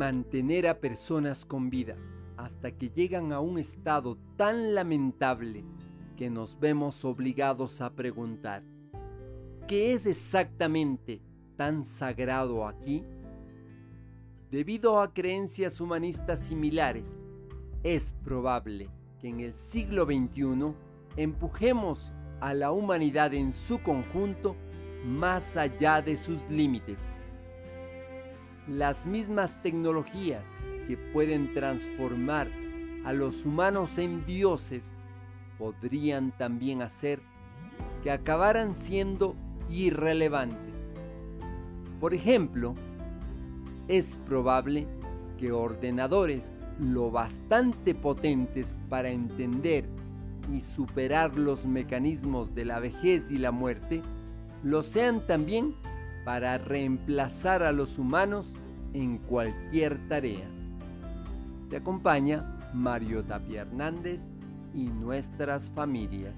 mantener a personas con vida hasta que llegan a un estado tan lamentable que nos vemos obligados a preguntar, ¿qué es exactamente tan sagrado aquí? Debido a creencias humanistas similares, es probable que en el siglo XXI empujemos a la humanidad en su conjunto más allá de sus límites. Las mismas tecnologías que pueden transformar a los humanos en dioses podrían también hacer que acabaran siendo irrelevantes. Por ejemplo, es probable que ordenadores lo bastante potentes para entender y superar los mecanismos de la vejez y la muerte, lo sean también para reemplazar a los humanos en cualquier tarea. Te acompaña Mario Tapia Hernández y nuestras familias.